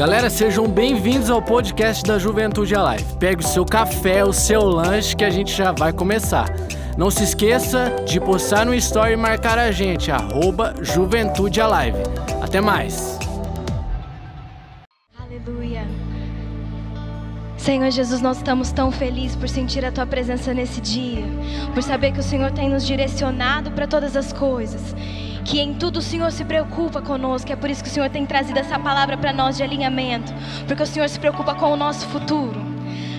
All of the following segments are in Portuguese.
Galera, sejam bem-vindos ao podcast da Juventude Alive. Pegue o seu café, o seu lanche que a gente já vai começar. Não se esqueça de postar no story e marcar a gente, arroba Juventude Alive. Até mais! Aleluia. Senhor Jesus, nós estamos tão felizes por sentir a Tua presença nesse dia, por saber que o Senhor tem nos direcionado para todas as coisas que em tudo o Senhor se preocupa conosco. É por isso que o Senhor tem trazido essa palavra para nós de alinhamento, porque o Senhor se preocupa com o nosso futuro.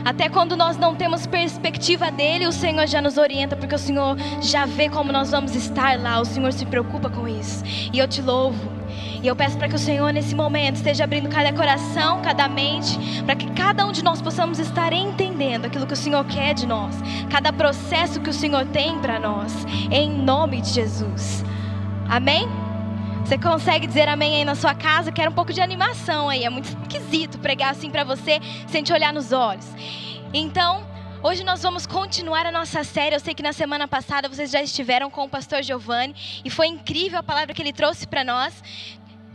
Até quando nós não temos perspectiva dele, o Senhor já nos orienta, porque o Senhor já vê como nós vamos estar lá. O Senhor se preocupa com isso. E eu te louvo. E eu peço para que o Senhor, nesse momento, esteja abrindo cada coração, cada mente, para que cada um de nós possamos estar entendendo aquilo que o Senhor quer de nós, cada processo que o Senhor tem para nós, em nome de Jesus. Amém? Você consegue dizer amém aí na sua casa? Quero um pouco de animação aí. É muito esquisito pregar assim para você sem te olhar nos olhos. Então, hoje nós vamos continuar a nossa série. Eu sei que na semana passada vocês já estiveram com o pastor Giovanni e foi incrível a palavra que ele trouxe para nós.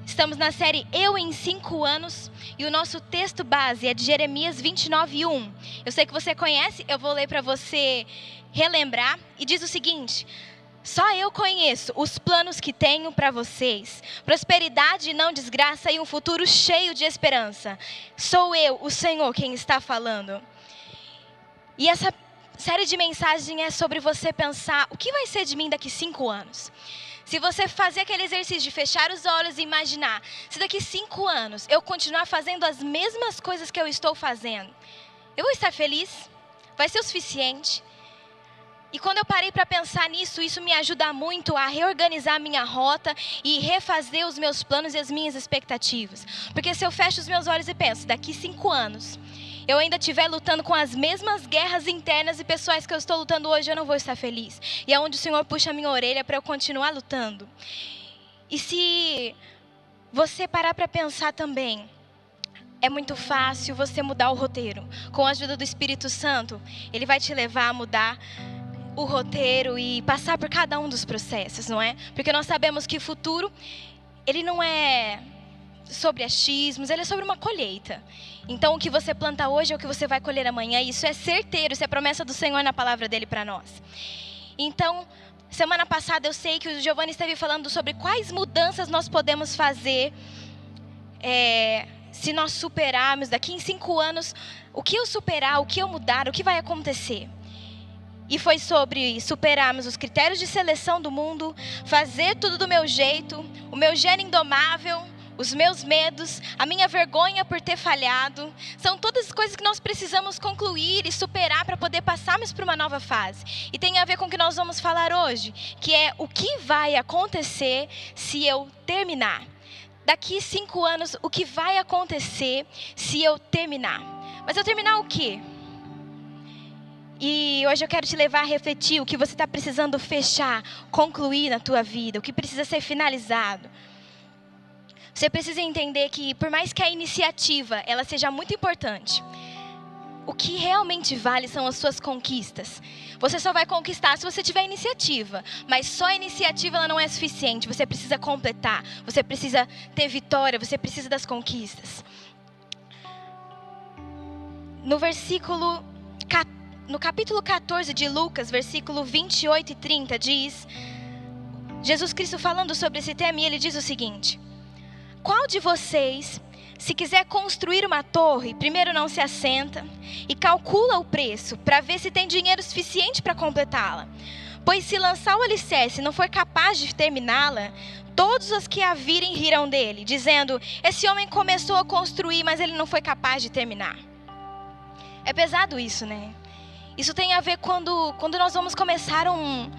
Estamos na série Eu em Cinco Anos e o nosso texto base é de Jeremias 29, 1. Eu sei que você conhece, eu vou ler para você relembrar. E diz o seguinte: só eu conheço os planos que tenho para vocês: prosperidade e não desgraça e um futuro cheio de esperança. Sou eu, o Senhor, quem está falando. E essa série de mensagens é sobre você pensar: o que vai ser de mim daqui cinco anos? Se você fazer aquele exercício de fechar os olhos e imaginar, se daqui cinco anos eu continuar fazendo as mesmas coisas que eu estou fazendo, eu vou estar feliz? Vai ser o suficiente? E quando eu parei para pensar nisso, isso me ajuda muito a reorganizar a minha rota e refazer os meus planos e as minhas expectativas. Porque se eu fecho os meus olhos e penso, daqui cinco anos, eu ainda estiver lutando com as mesmas guerras internas e pessoais que eu estou lutando hoje, eu não vou estar feliz. E é onde o Senhor puxa a minha orelha para eu continuar lutando. E se você parar para pensar também, é muito fácil você mudar o roteiro. Com a ajuda do Espírito Santo, ele vai te levar a mudar o roteiro e passar por cada um dos processos, não é? Porque nós sabemos que o futuro, ele não é sobre achismos, ele é sobre uma colheita. Então, o que você planta hoje é o que você vai colher amanhã. Isso é certeiro, isso é promessa do Senhor na palavra dele para nós. Então, semana passada eu sei que o Giovanni esteve falando sobre quais mudanças nós podemos fazer é, se nós superarmos daqui em cinco anos. O que eu superar, o que eu mudar, o que vai acontecer? E foi sobre superarmos os critérios de seleção do mundo, fazer tudo do meu jeito, o meu gênio indomável, os meus medos, a minha vergonha por ter falhado. São todas as coisas que nós precisamos concluir e superar para poder passarmos para uma nova fase. E tem a ver com o que nós vamos falar hoje, que é o que vai acontecer se eu terminar. Daqui cinco anos, o que vai acontecer se eu terminar? Mas eu terminar o quê? E hoje eu quero te levar a refletir o que você está precisando fechar, concluir na tua vida, o que precisa ser finalizado. Você precisa entender que, por mais que a iniciativa ela seja muito importante, o que realmente vale são as suas conquistas. Você só vai conquistar se você tiver iniciativa, mas só a iniciativa ela não é suficiente. Você precisa completar, você precisa ter vitória, você precisa das conquistas. No versículo 14 no capítulo 14 de Lucas, versículo 28 e 30, diz: Jesus Cristo falando sobre esse tema, e ele diz o seguinte: Qual de vocês, se quiser construir uma torre, primeiro não se assenta e calcula o preço para ver se tem dinheiro suficiente para completá-la? Pois se lançar o alicerce e não for capaz de terminá-la, todos os que a virem rirão dele, dizendo: Esse homem começou a construir, mas ele não foi capaz de terminar. É pesado isso, né? Isso tem a ver quando, quando nós vamos começar um,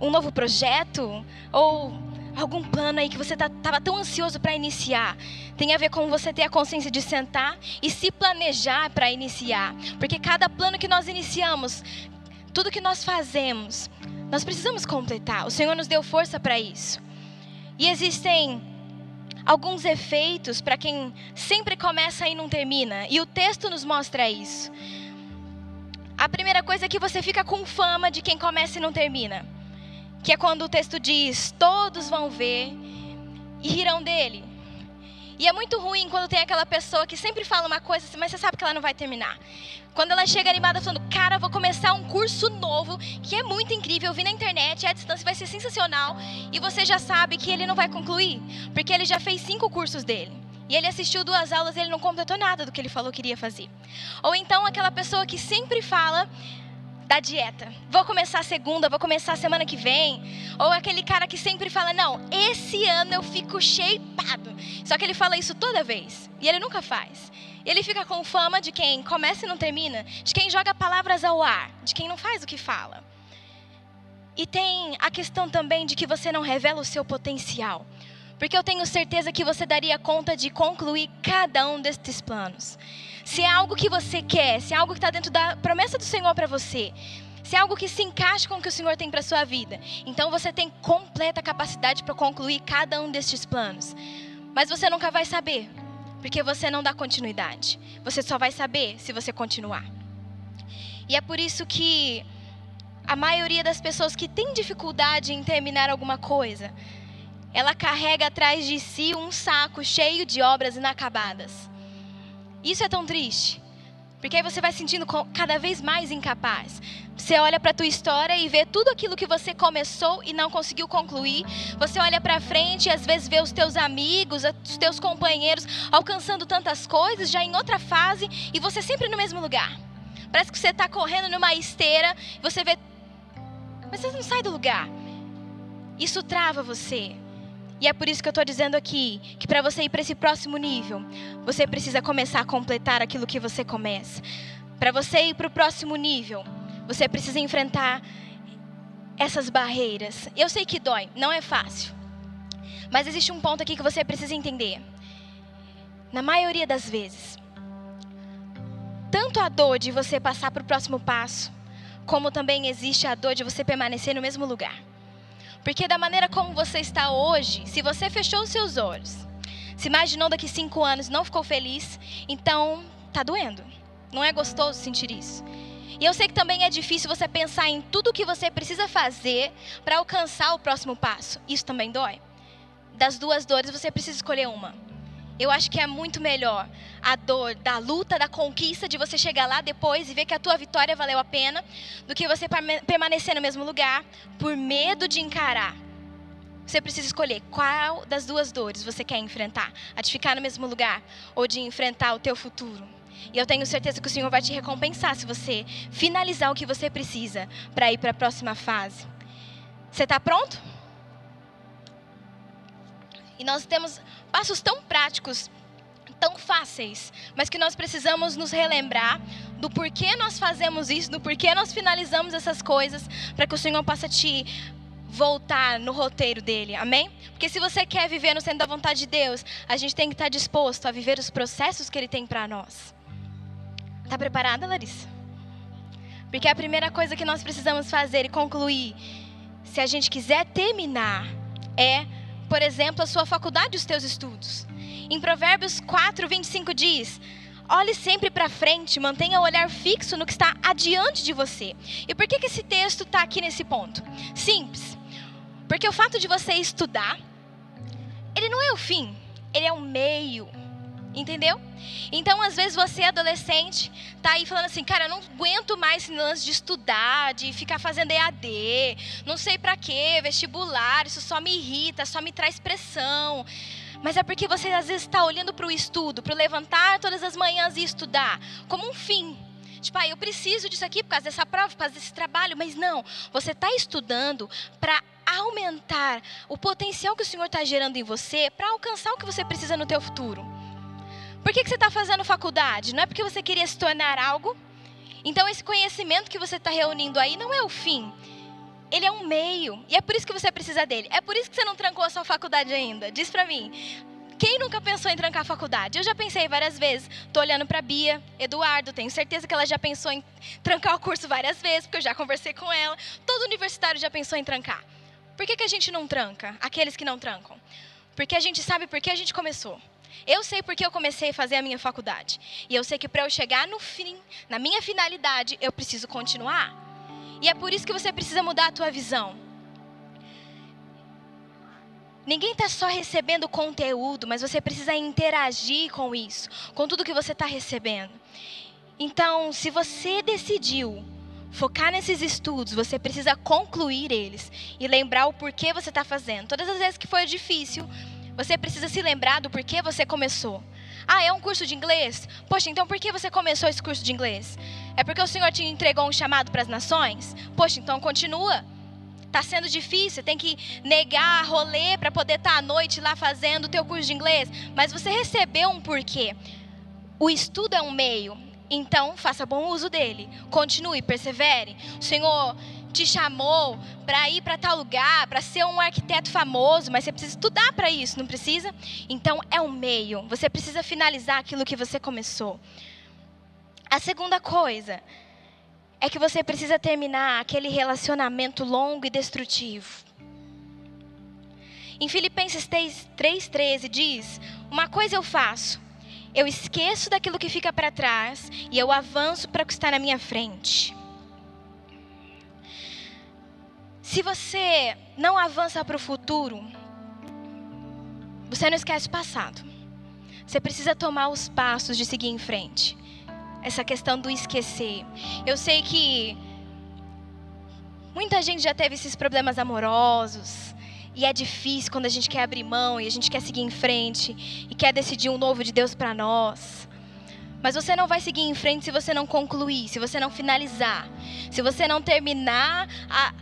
um novo projeto ou algum plano aí que você estava tá, tão ansioso para iniciar. Tem a ver com você ter a consciência de sentar e se planejar para iniciar. Porque cada plano que nós iniciamos, tudo que nós fazemos, nós precisamos completar. O Senhor nos deu força para isso. E existem alguns efeitos para quem sempre começa e não termina. E o texto nos mostra isso. A primeira coisa é que você fica com fama de quem começa e não termina. Que é quando o texto diz: Todos vão ver e rirão dele. E é muito ruim quando tem aquela pessoa que sempre fala uma coisa, mas você sabe que ela não vai terminar. Quando ela chega animada falando, cara, vou começar um curso novo, que é muito incrível, eu vi na internet, é a distância vai ser sensacional, e você já sabe que ele não vai concluir, porque ele já fez cinco cursos dele. E ele assistiu duas aulas e ele não completou nada do que ele falou que iria fazer. Ou então aquela pessoa que sempre fala da dieta. Vou começar segunda, vou começar semana que vem. Ou aquele cara que sempre fala: Não, esse ano eu fico shapeado. Só que ele fala isso toda vez. E ele nunca faz. Ele fica com fama de quem começa e não termina, de quem joga palavras ao ar, de quem não faz o que fala. E tem a questão também de que você não revela o seu potencial. Porque eu tenho certeza que você daria conta de concluir cada um destes planos. Se é algo que você quer, se é algo que está dentro da promessa do Senhor para você, se é algo que se encaixa com o que o Senhor tem para sua vida, então você tem completa capacidade para concluir cada um destes planos. Mas você nunca vai saber, porque você não dá continuidade. Você só vai saber se você continuar. E é por isso que a maioria das pessoas que tem dificuldade em terminar alguma coisa, ela carrega atrás de si um saco cheio de obras inacabadas. Isso é tão triste. Porque aí você vai sentindo cada vez mais incapaz. Você olha para a tua história e vê tudo aquilo que você começou e não conseguiu concluir. Você olha para frente e às vezes vê os teus amigos, os teus companheiros alcançando tantas coisas, já em outra fase, e você sempre no mesmo lugar. Parece que você está correndo numa esteira, você vê. Mas você não sai do lugar. Isso trava você. E é por isso que eu estou dizendo aqui que para você ir para esse próximo nível, você precisa começar a completar aquilo que você começa. Para você ir para o próximo nível, você precisa enfrentar essas barreiras. Eu sei que dói, não é fácil. Mas existe um ponto aqui que você precisa entender. Na maioria das vezes, tanto a dor de você passar para o próximo passo, como também existe a dor de você permanecer no mesmo lugar. Porque da maneira como você está hoje, se você fechou os seus olhos, se imaginou daqui cinco anos não ficou feliz, então tá doendo. Não é gostoso sentir isso. E eu sei que também é difícil você pensar em tudo o que você precisa fazer para alcançar o próximo passo. Isso também dói. Das duas dores, você precisa escolher uma. Eu acho que é muito melhor a dor da luta, da conquista, de você chegar lá depois e ver que a tua vitória valeu a pena, do que você permanecer no mesmo lugar por medo de encarar. Você precisa escolher qual das duas dores você quer enfrentar: a de ficar no mesmo lugar ou de enfrentar o teu futuro. E eu tenho certeza que o Senhor vai te recompensar se você finalizar o que você precisa para ir para a próxima fase. Você está pronto? E nós temos passos tão práticos, tão fáceis, mas que nós precisamos nos relembrar do porquê nós fazemos isso, do porquê nós finalizamos essas coisas, para que o Senhor possa te voltar no roteiro dele, amém? Porque se você quer viver no centro da vontade de Deus, a gente tem que estar disposto a viver os processos que ele tem para nós. Tá preparada, Larissa? Porque a primeira coisa que nós precisamos fazer e concluir, se a gente quiser terminar, é por exemplo, a sua faculdade os teus estudos. Em Provérbios 4, 25 diz: Olhe sempre para frente, mantenha o olhar fixo no que está adiante de você. E por que, que esse texto está aqui nesse ponto? Simples. Porque o fato de você estudar, ele não é o fim, ele é o meio Entendeu? Então, às vezes, você, adolescente, tá aí falando assim, cara, eu não aguento mais esse lance de estudar, de ficar fazendo EAD, não sei para quê, vestibular, isso só me irrita, só me traz pressão. Mas é porque você, às vezes, está olhando para o estudo, para levantar todas as manhãs e estudar, como um fim. Tipo, ah, eu preciso disso aqui por causa dessa prova, por causa desse trabalho. Mas não, você está estudando para aumentar o potencial que o Senhor está gerando em você para alcançar o que você precisa no teu futuro. Por que, que você está fazendo faculdade? Não é porque você queria se tornar algo? Então, esse conhecimento que você está reunindo aí não é o fim. Ele é um meio. E é por isso que você precisa dele. É por isso que você não trancou a sua faculdade ainda. Diz para mim. Quem nunca pensou em trancar a faculdade? Eu já pensei várias vezes. Estou olhando para Bia, Eduardo, tenho certeza que ela já pensou em trancar o curso várias vezes, porque eu já conversei com ela. Todo universitário já pensou em trancar. Por que, que a gente não tranca? Aqueles que não trancam. Porque a gente sabe por que a gente começou. Eu sei porque eu comecei a fazer a minha faculdade. E eu sei que para eu chegar no fim, na minha finalidade, eu preciso continuar. E é por isso que você precisa mudar a tua visão. Ninguém está só recebendo conteúdo, mas você precisa interagir com isso, com tudo que você está recebendo. Então, se você decidiu focar nesses estudos, você precisa concluir eles e lembrar o porquê você está fazendo. Todas as vezes que foi difícil, você precisa se lembrar do porquê você começou. Ah, é um curso de inglês? Poxa, então por que você começou esse curso de inglês? É porque o Senhor te entregou um chamado para as nações? Poxa, então continua. Está sendo difícil, tem que negar rolê para poder estar tá à noite lá fazendo o teu curso de inglês. Mas você recebeu um porquê. O estudo é um meio, então faça bom uso dele. Continue, persevere. Senhor te chamou para ir para tal lugar, para ser um arquiteto famoso, mas você precisa estudar para isso, não precisa? Então é um meio. Você precisa finalizar aquilo que você começou. A segunda coisa é que você precisa terminar aquele relacionamento longo e destrutivo. Em Filipenses 3,13 diz: Uma coisa eu faço, eu esqueço daquilo que fica para trás e eu avanço para o que está na minha frente. Se você não avança para o futuro, você não esquece o passado. Você precisa tomar os passos de seguir em frente essa questão do esquecer. Eu sei que muita gente já teve esses problemas amorosos. E é difícil quando a gente quer abrir mão e a gente quer seguir em frente e quer decidir um novo de Deus para nós. Mas você não vai seguir em frente se você não concluir, se você não finalizar, se você não terminar a,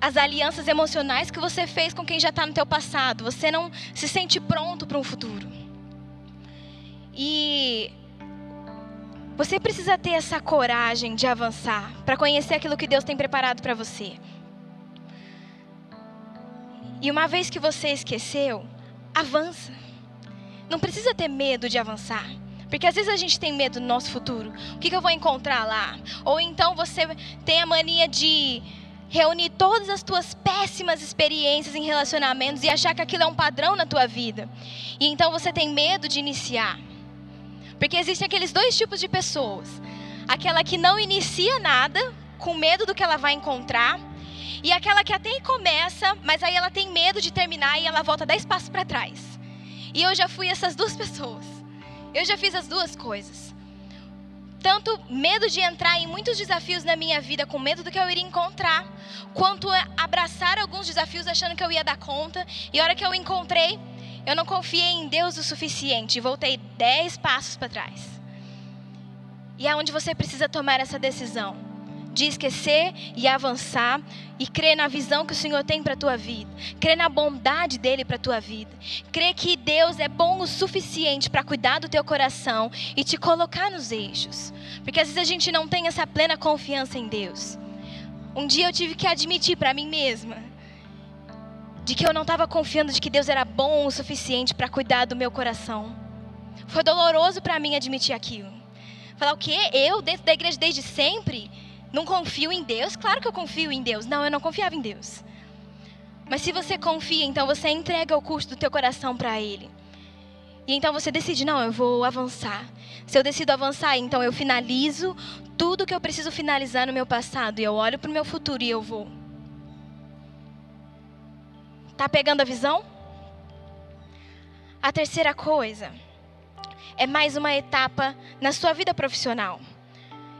as alianças emocionais que você fez com quem já está no teu passado. Você não se sente pronto para um futuro. E você precisa ter essa coragem de avançar para conhecer aquilo que Deus tem preparado para você. E uma vez que você esqueceu, avança. Não precisa ter medo de avançar. Porque às vezes a gente tem medo do nosso futuro. O que, que eu vou encontrar lá? Ou então você tem a mania de reunir todas as tuas péssimas experiências em relacionamentos e achar que aquilo é um padrão na tua vida. E então você tem medo de iniciar. Porque existem aqueles dois tipos de pessoas: aquela que não inicia nada, com medo do que ela vai encontrar, e aquela que até começa, mas aí ela tem medo de terminar e ela volta dez passos para trás. E eu já fui essas duas pessoas. Eu já fiz as duas coisas. Tanto medo de entrar em muitos desafios na minha vida com medo do que eu iria encontrar, quanto abraçar alguns desafios achando que eu ia dar conta, e a hora que eu encontrei, eu não confiei em Deus o suficiente. E voltei dez passos para trás. E é onde você precisa tomar essa decisão de esquecer e avançar e crer na visão que o Senhor tem para a tua vida, crer na bondade dele para a tua vida, crer que Deus é bom o suficiente para cuidar do teu coração e te colocar nos eixos. Porque às vezes a gente não tem essa plena confiança em Deus. Um dia eu tive que admitir para mim mesma de que eu não estava confiando de que Deus era bom o suficiente para cuidar do meu coração. Foi doloroso para mim admitir aquilo. Falar o quê? Eu, dentro da igreja desde sempre, não confio em Deus? Claro que eu confio em Deus. Não, eu não confiava em Deus. Mas se você confia, então você entrega o custo do teu coração para Ele. E então você decide, não, eu vou avançar. Se eu decido avançar, então eu finalizo tudo que eu preciso finalizar no meu passado. E eu olho para o meu futuro e eu vou. Tá pegando a visão? A terceira coisa é mais uma etapa na sua vida profissional.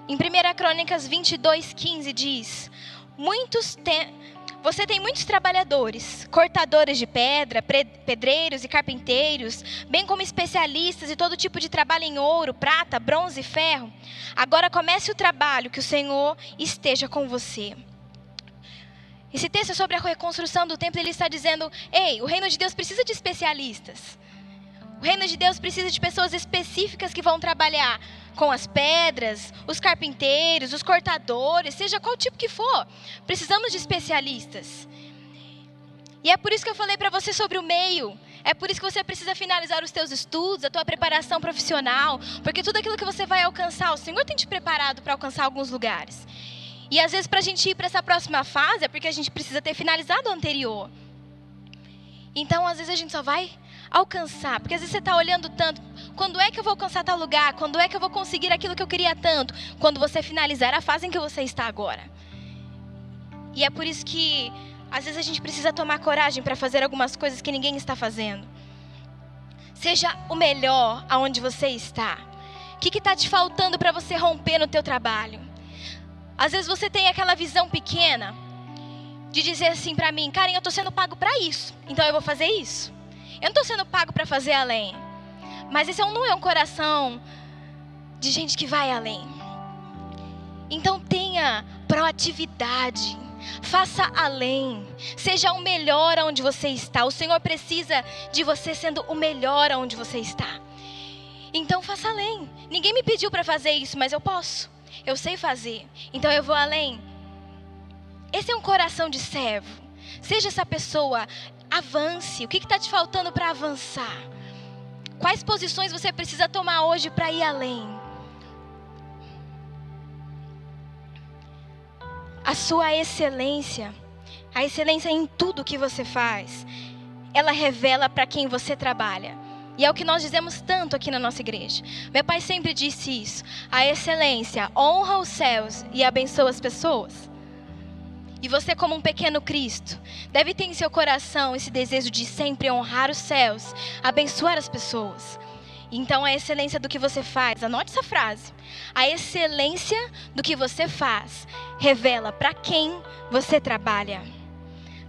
Em 1 Crônicas 22, 15 diz: Muitos te... Você tem muitos trabalhadores, cortadores de pedra, pedreiros e carpinteiros, bem como especialistas em todo tipo de trabalho em ouro, prata, bronze e ferro. Agora comece o trabalho, que o Senhor esteja com você. Esse texto é sobre a reconstrução do templo, ele está dizendo: ei, o reino de Deus precisa de especialistas. O reino de Deus precisa de pessoas específicas que vão trabalhar com as pedras, os carpinteiros, os cortadores, seja qual tipo que for. Precisamos de especialistas. E é por isso que eu falei para você sobre o meio. É por isso que você precisa finalizar os teus estudos, a tua preparação profissional, porque tudo aquilo que você vai alcançar, o Senhor tem te preparado para alcançar alguns lugares. E às vezes para a gente ir para essa próxima fase é porque a gente precisa ter finalizado o anterior. Então às vezes a gente só vai alcançar, porque às vezes você está olhando tanto, quando é que eu vou alcançar tal lugar? Quando é que eu vou conseguir aquilo que eu queria tanto? Quando você finalizar a fase em que você está agora. E é por isso que Às vezes a gente precisa tomar coragem para fazer algumas coisas que ninguém está fazendo. Seja o melhor aonde você está. O que está te faltando para você romper no teu trabalho? Às vezes você tem aquela visão pequena de dizer assim para mim, Karen, eu estou sendo pago para isso, então eu vou fazer isso. Eu não estou sendo pago para fazer além. Mas esse não é um coração de gente que vai além. Então tenha proatividade. Faça além. Seja o melhor onde você está. O Senhor precisa de você sendo o melhor onde você está. Então faça além. Ninguém me pediu para fazer isso, mas eu posso. Eu sei fazer. Então eu vou além. Esse é um coração de servo. Seja essa pessoa. Avance. O que está te faltando para avançar? Quais posições você precisa tomar hoje para ir além? a sua excelência, a excelência em tudo que você faz, ela revela para quem você trabalha. E é o que nós dizemos tanto aqui na nossa igreja. Meu pai sempre disse isso. A excelência honra os céus e abençoa as pessoas. E você, como um pequeno Cristo, deve ter em seu coração esse desejo de sempre honrar os céus, abençoar as pessoas. Então, a excelência do que você faz, anote essa frase. A excelência do que você faz revela para quem você trabalha.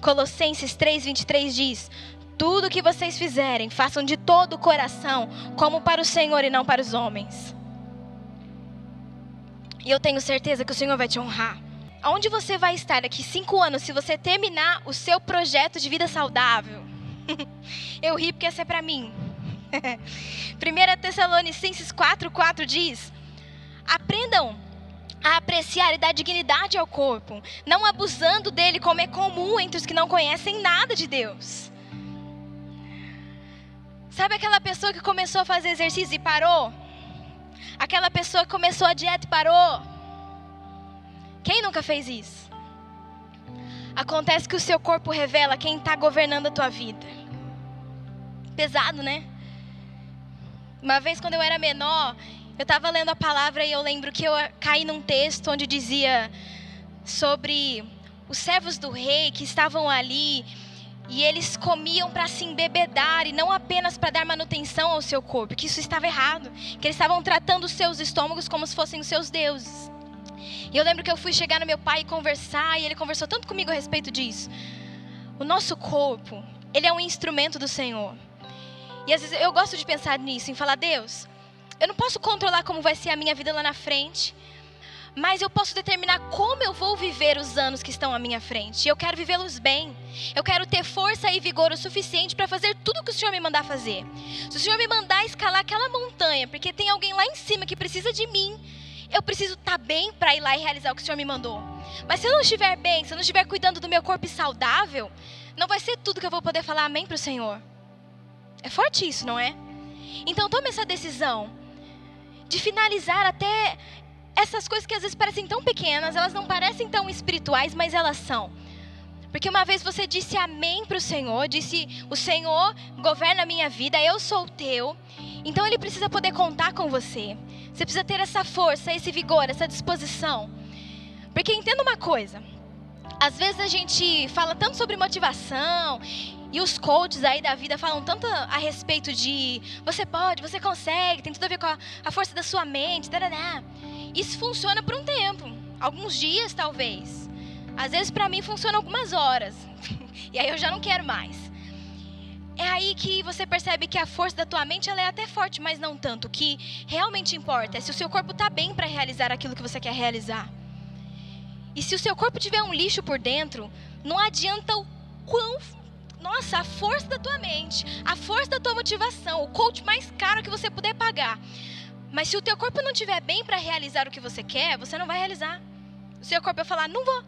Colossenses 3:23 diz: Tudo que vocês fizerem, façam de todo o coração, como para o Senhor e não para os homens. E eu tenho certeza que o Senhor vai te honrar. Aonde você vai estar daqui cinco anos se você terminar o seu projeto de vida saudável? eu ri porque essa é para mim. 1 Tessalonicenses 4,4 diz: Aprendam a apreciar e dar dignidade ao corpo, não abusando dele como é comum entre os que não conhecem nada de Deus. Sabe aquela pessoa que começou a fazer exercício e parou? Aquela pessoa que começou a dieta e parou? Quem nunca fez isso? Acontece que o seu corpo revela quem está governando a tua vida. Pesado, né? Uma vez, quando eu era menor, eu estava lendo a palavra e eu lembro que eu caí num texto onde dizia sobre os servos do rei que estavam ali e eles comiam para se embebedar e não apenas para dar manutenção ao seu corpo, que isso estava errado, que eles estavam tratando os seus estômagos como se fossem os seus deuses. E eu lembro que eu fui chegar no meu pai e conversar, e ele conversou tanto comigo a respeito disso. O nosso corpo, ele é um instrumento do Senhor. E às vezes eu gosto de pensar nisso, em falar, Deus, eu não posso controlar como vai ser a minha vida lá na frente, mas eu posso determinar como eu vou viver os anos que estão à minha frente. Eu quero vivê-los bem. Eu quero ter força e vigor o suficiente para fazer tudo que o Senhor me mandar fazer. Se o Senhor me mandar escalar aquela montanha, porque tem alguém lá em cima que precisa de mim, eu preciso estar tá bem para ir lá e realizar o que o Senhor me mandou. Mas se eu não estiver bem, se eu não estiver cuidando do meu corpo saudável, não vai ser tudo que eu vou poder falar amém para o Senhor. É forte isso, não é? Então tome essa decisão de finalizar até essas coisas que às vezes parecem tão pequenas, elas não parecem tão espirituais, mas elas são. Porque uma vez você disse amém para o Senhor, disse: O Senhor governa a minha vida, eu sou teu. Então Ele precisa poder contar com você. Você precisa ter essa força, esse vigor, essa disposição. Porque entenda uma coisa: às vezes a gente fala tanto sobre motivação e os coaches aí da vida falam tanto a respeito de você pode, você consegue, tem tudo a ver com a, a força da sua mente. Tarará. Isso funciona por um tempo, alguns dias talvez. Às vezes para mim funciona algumas horas. e aí eu já não quero mais. É aí que você percebe que a força da tua mente ela é até forte, mas não tanto. O que realmente importa é se o seu corpo está bem para realizar aquilo que você quer realizar. E se o seu corpo tiver um lixo por dentro, não adianta o quão nossa, a força da tua mente, a força da tua motivação, o coach mais caro que você puder pagar. Mas se o teu corpo não estiver bem para realizar o que você quer, você não vai realizar. O seu corpo vai falar: "Não vou".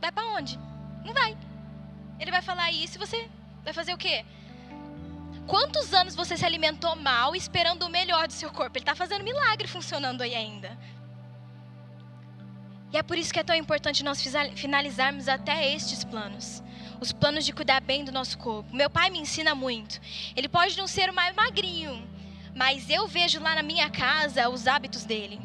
Vai para onde? Não vai. Ele vai falar isso e você vai fazer o quê? Quantos anos você se alimentou mal esperando o melhor do seu corpo? Ele está fazendo milagre funcionando aí ainda. E é por isso que é tão importante nós finalizarmos até estes planos os planos de cuidar bem do nosso corpo. Meu pai me ensina muito. Ele pode não ser o mais magrinho, mas eu vejo lá na minha casa os hábitos dele.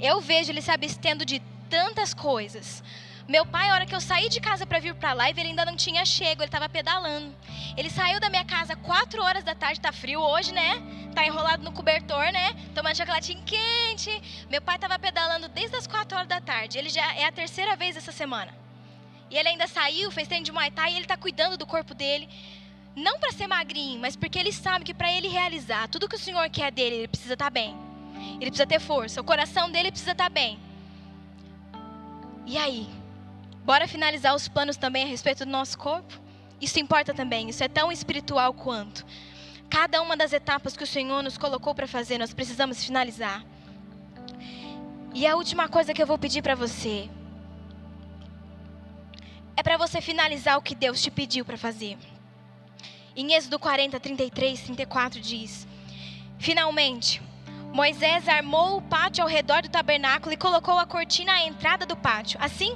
Eu vejo ele se abstendo de tantas coisas Meu pai, a hora que eu saí de casa para vir para live, ele ainda não tinha chego, ele estava pedalando. Ele saiu da minha casa 4 horas da tarde, tá frio hoje, né? Tá enrolado no cobertor, né? Tomando chocolatinho quente. Meu pai estava pedalando desde as 4 horas da tarde. Ele já é a terceira vez essa semana. E ele ainda saiu, fez treino de Muay Thai e ele está cuidando do corpo dele. Não para ser magrinho, mas porque ele sabe que para ele realizar tudo que o Senhor quer dele, ele precisa estar tá bem. Ele precisa ter força. O coração dele precisa estar tá bem. E aí? Bora finalizar os planos também a respeito do nosso corpo? Isso importa também, isso é tão espiritual quanto. Cada uma das etapas que o Senhor nos colocou para fazer, nós precisamos finalizar. E a última coisa que eu vou pedir para você é para você finalizar o que Deus te pediu para fazer. Em Êxodo 40, 33, 34 diz: Finalmente, Moisés armou o pátio ao redor do tabernáculo e colocou a cortina à entrada do pátio. Assim,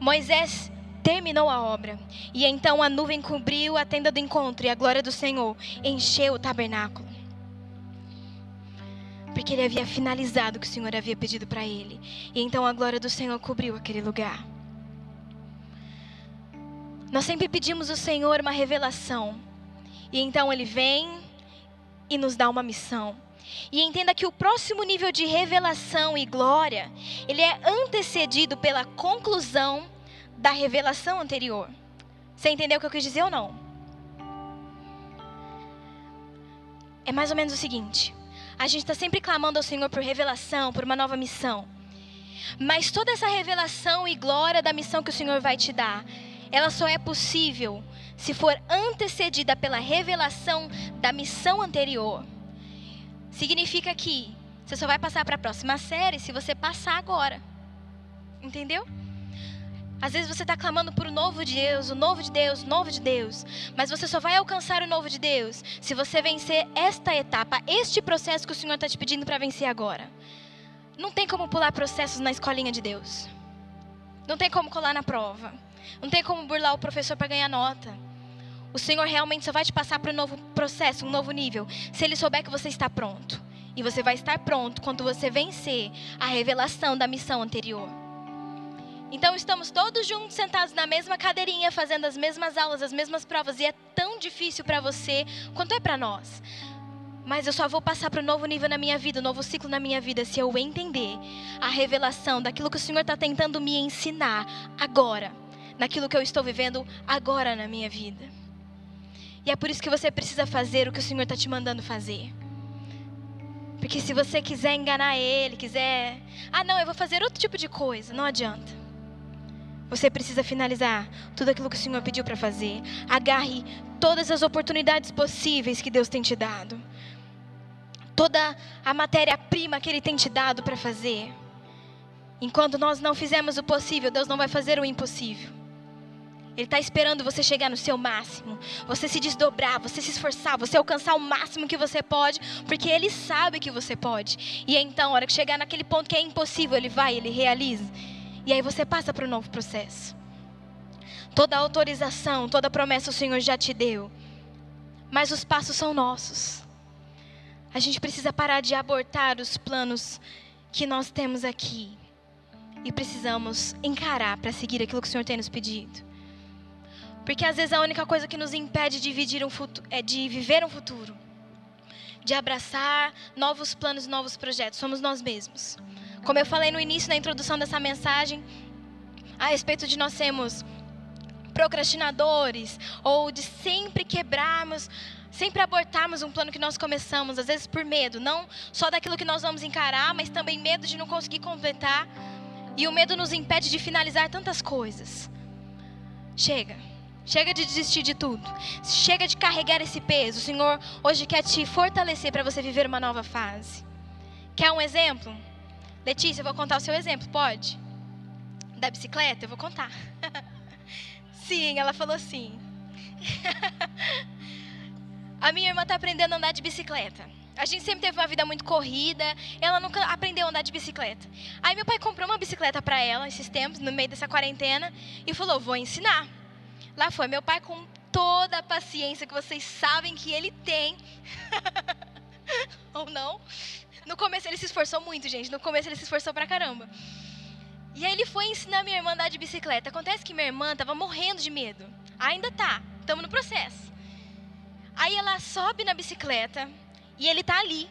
Moisés terminou a obra. E então a nuvem cobriu a tenda do encontro e a glória do Senhor encheu o tabernáculo. Porque ele havia finalizado o que o Senhor havia pedido para ele. E então a glória do Senhor cobriu aquele lugar. Nós sempre pedimos ao Senhor uma revelação. E então ele vem e nos dá uma missão. E entenda que o próximo nível de revelação e glória, ele é antecedido pela conclusão da revelação anterior. Você entendeu o que eu quis dizer ou não? É mais ou menos o seguinte: a gente está sempre clamando ao Senhor por revelação, por uma nova missão. Mas toda essa revelação e glória da missão que o Senhor vai te dar, ela só é possível se for antecedida pela revelação da missão anterior. Significa que você só vai passar para a próxima série se você passar agora. Entendeu? Às vezes você está clamando por o novo de Deus, o novo de Deus, o novo de Deus. Mas você só vai alcançar o novo de Deus se você vencer esta etapa, este processo que o Senhor está te pedindo para vencer agora. Não tem como pular processos na escolinha de Deus. Não tem como colar na prova. Não tem como burlar o professor para ganhar nota. O Senhor realmente só vai te passar para um novo processo, um novo nível, se Ele souber que você está pronto. E você vai estar pronto quando você vencer a revelação da missão anterior. Então estamos todos juntos sentados na mesma cadeirinha, fazendo as mesmas aulas, as mesmas provas, e é tão difícil para você quanto é para nós. Mas eu só vou passar para um novo nível na minha vida, um novo ciclo na minha vida, se eu entender a revelação daquilo que o Senhor está tentando me ensinar agora, naquilo que eu estou vivendo agora na minha vida. E é por isso que você precisa fazer o que o Senhor está te mandando fazer. Porque se você quiser enganar Ele, quiser. Ah, não, eu vou fazer outro tipo de coisa, não adianta. Você precisa finalizar tudo aquilo que o Senhor pediu para fazer. Agarre todas as oportunidades possíveis que Deus tem te dado. Toda a matéria-prima que Ele tem te dado para fazer. Enquanto nós não fizermos o possível, Deus não vai fazer o impossível. Ele está esperando você chegar no seu máximo, você se desdobrar, você se esforçar, você alcançar o máximo que você pode, porque Ele sabe que você pode. E então, a hora que chegar naquele ponto que é impossível, Ele vai, Ele realiza. E aí você passa para o novo processo. Toda autorização, toda promessa o Senhor já te deu. Mas os passos são nossos. A gente precisa parar de abortar os planos que nós temos aqui. E precisamos encarar para seguir aquilo que o Senhor tem nos pedido. Porque às vezes a única coisa que nos impede de, um futuro, é de viver um futuro, de abraçar novos planos, novos projetos, somos nós mesmos. Como eu falei no início, na introdução dessa mensagem, a respeito de nós sermos procrastinadores ou de sempre quebrarmos, sempre abortarmos um plano que nós começamos, às vezes por medo, não só daquilo que nós vamos encarar, mas também medo de não conseguir completar. E o medo nos impede de finalizar tantas coisas. Chega. Chega de desistir de tudo. Chega de carregar esse peso. O Senhor hoje quer te fortalecer para você viver uma nova fase. Quer um exemplo? Letícia, eu vou contar o seu exemplo, pode? Da bicicleta? Eu vou contar. sim, ela falou sim. a minha irmã está aprendendo a andar de bicicleta. A gente sempre teve uma vida muito corrida, ela nunca aprendeu a andar de bicicleta. Aí meu pai comprou uma bicicleta para ela esses tempos, no meio dessa quarentena, e falou: "Vou ensinar". Lá foi meu pai com toda a paciência que vocês sabem que ele tem. Ou não? No começo ele se esforçou muito, gente. No começo ele se esforçou pra caramba. E aí ele foi ensinar minha irmã a andar de bicicleta. Acontece que minha irmã estava morrendo de medo. Ainda tá, estamos no processo. Aí ela sobe na bicicleta e ele tá ali.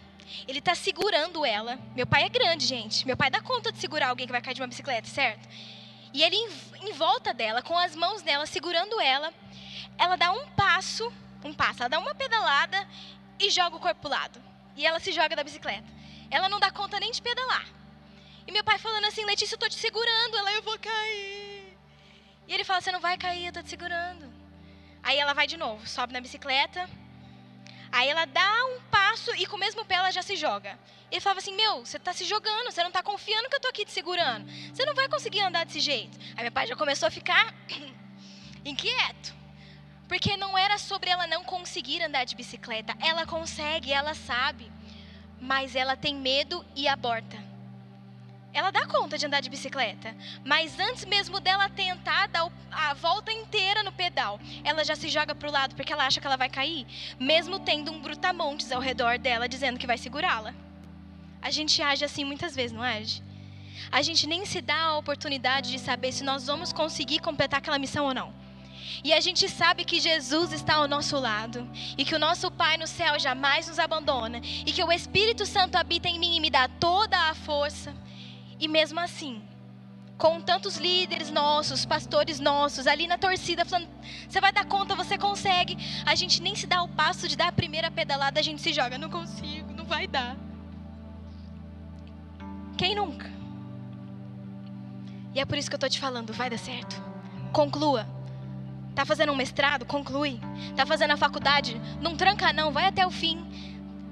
Ele tá segurando ela. Meu pai é grande, gente. Meu pai dá conta de segurar alguém que vai cair de uma bicicleta, certo? E ele em volta dela, com as mãos dela segurando ela, ela dá um passo, um passo, ela dá uma pedalada e joga o corpo pro lado. E ela se joga da bicicleta. Ela não dá conta nem de pedalar. E meu pai falando assim, Letícia, eu tô te segurando, ela, eu vou cair. E ele fala, você não vai cair, eu tô te segurando. Aí ela vai de novo, sobe na bicicleta. Aí ela dá um passo e com o mesmo pé ela já se joga. Ele falava assim: Meu, você está se jogando, você não está confiando que eu estou aqui te segurando. Você não vai conseguir andar desse jeito. Aí meu pai já começou a ficar inquieto. Porque não era sobre ela não conseguir andar de bicicleta. Ela consegue, ela sabe. Mas ela tem medo e aborta. Ela dá conta de andar de bicicleta, mas antes mesmo dela tentar dar a volta inteira no pedal, ela já se joga para o lado porque ela acha que ela vai cair, mesmo tendo um brutamontes ao redor dela dizendo que vai segurá-la. A gente age assim muitas vezes, não age? A gente nem se dá a oportunidade de saber se nós vamos conseguir completar aquela missão ou não. E a gente sabe que Jesus está ao nosso lado e que o nosso Pai no céu jamais nos abandona e que o Espírito Santo habita em mim e me dá toda a força e mesmo assim, com tantos líderes nossos, pastores nossos, ali na torcida, falando: você vai dar conta, você consegue. A gente nem se dá o passo de dar a primeira pedalada, a gente se joga: não consigo, não vai dar. Quem nunca? E é por isso que eu estou te falando: vai dar certo. Conclua. Tá fazendo um mestrado? Conclui. Tá fazendo a faculdade? Não tranca, não, vai até o fim.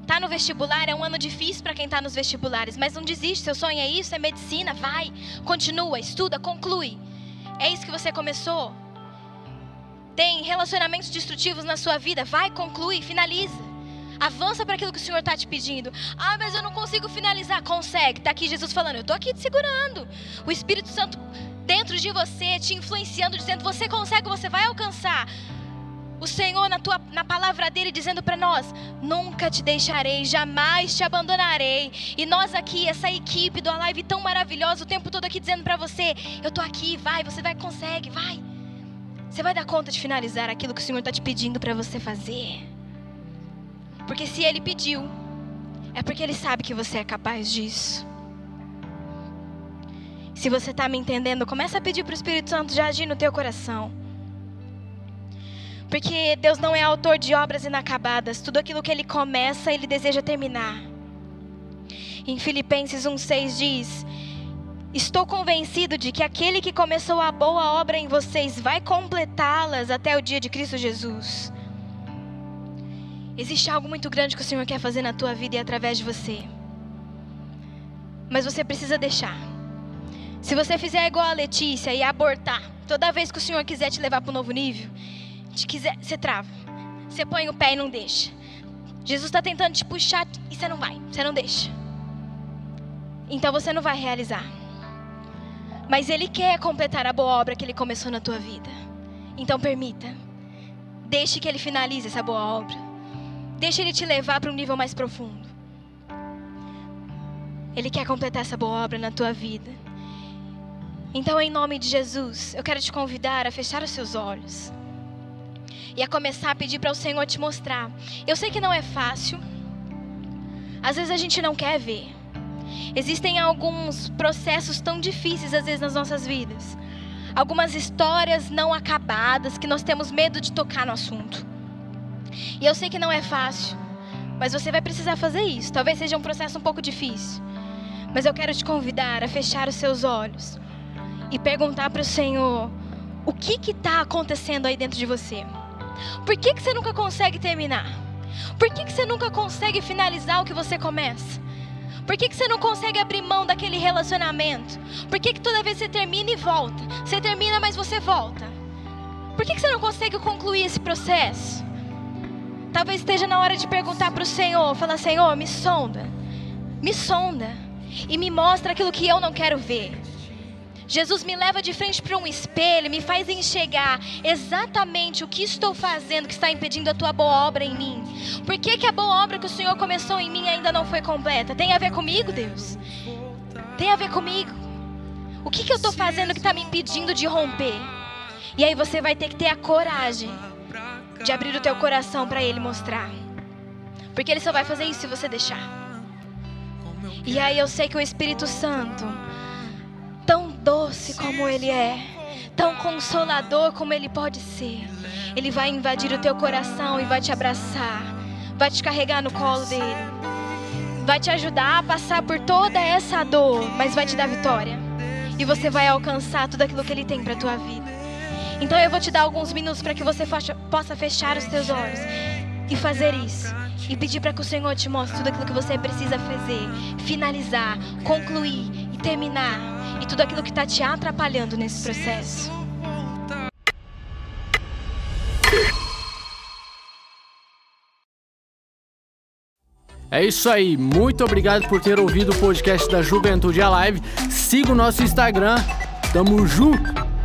Tá no vestibular, é um ano difícil para quem está nos vestibulares, mas não desiste. Seu sonho é isso, é medicina, vai, continua, estuda, conclui. É isso que você começou? Tem relacionamentos destrutivos na sua vida, vai, conclui, finaliza. Avança para aquilo que o Senhor está te pedindo. Ah, mas eu não consigo finalizar. Consegue. Está aqui Jesus falando, eu estou aqui te segurando. O Espírito Santo dentro de você, te influenciando, dizendo, você consegue, você vai alcançar o Senhor na, tua, na palavra dele dizendo para nós: nunca te deixarei, jamais te abandonarei. E nós aqui, essa equipe do Alive tão maravilhosa, o tempo todo aqui dizendo para você: eu tô aqui, vai, você vai, consegue, vai. Você vai dar conta de finalizar aquilo que o Senhor está te pedindo para você fazer. Porque se Ele pediu, é porque Ele sabe que você é capaz disso. Se você está me entendendo, começa a pedir para o Espírito Santo já agir no teu coração. Porque Deus não é autor de obras inacabadas. Tudo aquilo que Ele começa, Ele deseja terminar. Em Filipenses 1,6 diz: Estou convencido de que aquele que começou a boa obra em vocês vai completá-las até o dia de Cristo Jesus. Existe algo muito grande que o Senhor quer fazer na tua vida e através de você. Mas você precisa deixar. Se você fizer igual a Letícia e abortar, toda vez que o Senhor quiser te levar para um novo nível, te quiser, você trava. Você põe o pé e não deixa. Jesus está tentando te puxar e você não vai, você não deixa. Então você não vai realizar. Mas Ele quer completar a boa obra que Ele começou na tua vida. Então permita. Deixe que Ele finalize essa boa obra. Deixe Ele te levar para um nível mais profundo. Ele quer completar essa boa obra na tua vida. Então, em nome de Jesus, eu quero te convidar a fechar os seus olhos e a começar a pedir para o Senhor te mostrar. Eu sei que não é fácil. Às vezes a gente não quer ver. Existem alguns processos tão difíceis às vezes nas nossas vidas. Algumas histórias não acabadas que nós temos medo de tocar no assunto. E eu sei que não é fácil, mas você vai precisar fazer isso. Talvez seja um processo um pouco difícil. Mas eu quero te convidar a fechar os seus olhos e perguntar para o Senhor: o que está acontecendo aí dentro de você? Por que, que você nunca consegue terminar? Por que, que você nunca consegue finalizar o que você começa? Por que, que você não consegue abrir mão daquele relacionamento? Por que, que toda vez você termina e volta? Você termina, mas você volta. Por que, que você não consegue concluir esse processo? Talvez esteja na hora de perguntar para o Senhor: falar, Senhor, me sonda, me sonda e me mostra aquilo que eu não quero ver. Jesus me leva de frente para um espelho, me faz enxergar exatamente o que estou fazendo que está impedindo a tua boa obra em mim. Por que, que a boa obra que o Senhor começou em mim ainda não foi completa? Tem a ver comigo, Deus? Tem a ver comigo? O que, que eu estou fazendo que está me impedindo de romper? E aí você vai ter que ter a coragem de abrir o teu coração para Ele mostrar. Porque Ele só vai fazer isso se você deixar. E aí eu sei que o Espírito Santo, tão doce como Ele é, tão consolador como Ele pode ser, Ele vai invadir o teu coração e vai te abraçar, vai te carregar no colo dele, vai te ajudar a passar por toda essa dor, mas vai te dar vitória. E você vai alcançar tudo aquilo que Ele tem para tua vida. Então eu vou te dar alguns minutos para que você possa fechar os teus olhos e fazer isso. E pedir para que o Senhor te mostre tudo aquilo que você precisa fazer, finalizar, concluir e terminar. E tudo aquilo que está te atrapalhando nesse processo. É isso aí, muito obrigado por ter ouvido o podcast da Juventude Alive. Siga o nosso Instagram, tamo junto!